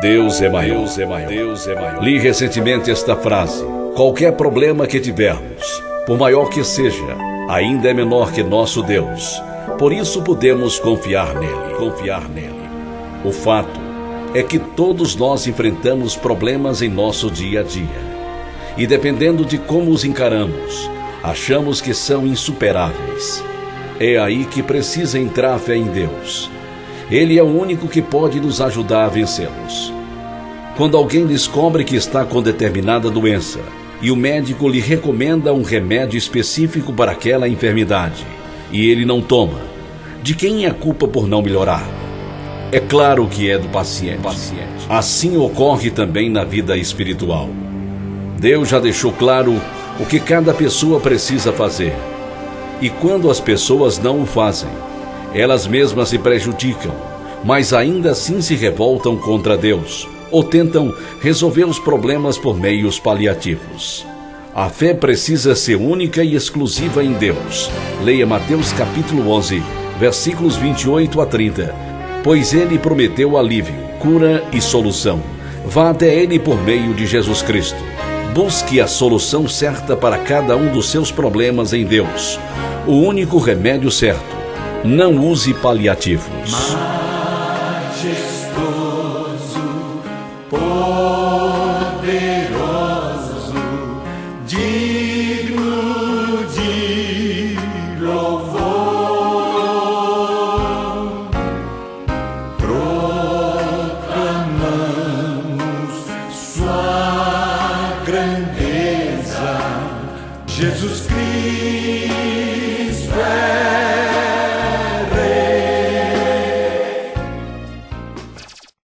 Deus é maior. Deus é maior. Deus é maior. Li recentemente esta frase: Qualquer problema que tivermos, por maior que seja, ainda é menor que nosso Deus. Por isso podemos confiar nele, confiar nele. O fato é que todos nós enfrentamos problemas em nosso dia a dia. E dependendo de como os encaramos, achamos que são insuperáveis. É aí que precisa entrar a fé em Deus. Ele é o único que pode nos ajudar a vencê-los. Quando alguém descobre que está com determinada doença e o médico lhe recomenda um remédio específico para aquela enfermidade e ele não toma, de quem é a culpa por não melhorar? É claro que é do paciente. Assim ocorre também na vida espiritual. Deus já deixou claro o que cada pessoa precisa fazer. E quando as pessoas não o fazem, elas mesmas se prejudicam, mas ainda assim se revoltam contra Deus ou tentam resolver os problemas por meios paliativos. A fé precisa ser única e exclusiva em Deus. Leia Mateus capítulo 11, versículos 28 a 30. Pois ele prometeu alívio, cura e solução. Vá até ele por meio de Jesus Cristo. Busque a solução certa para cada um dos seus problemas em Deus. O único remédio certo. Não use paliativos. Majestoso, poderoso, digno de louvor. Proclamamos Sua grandeza, Jesus Cristo.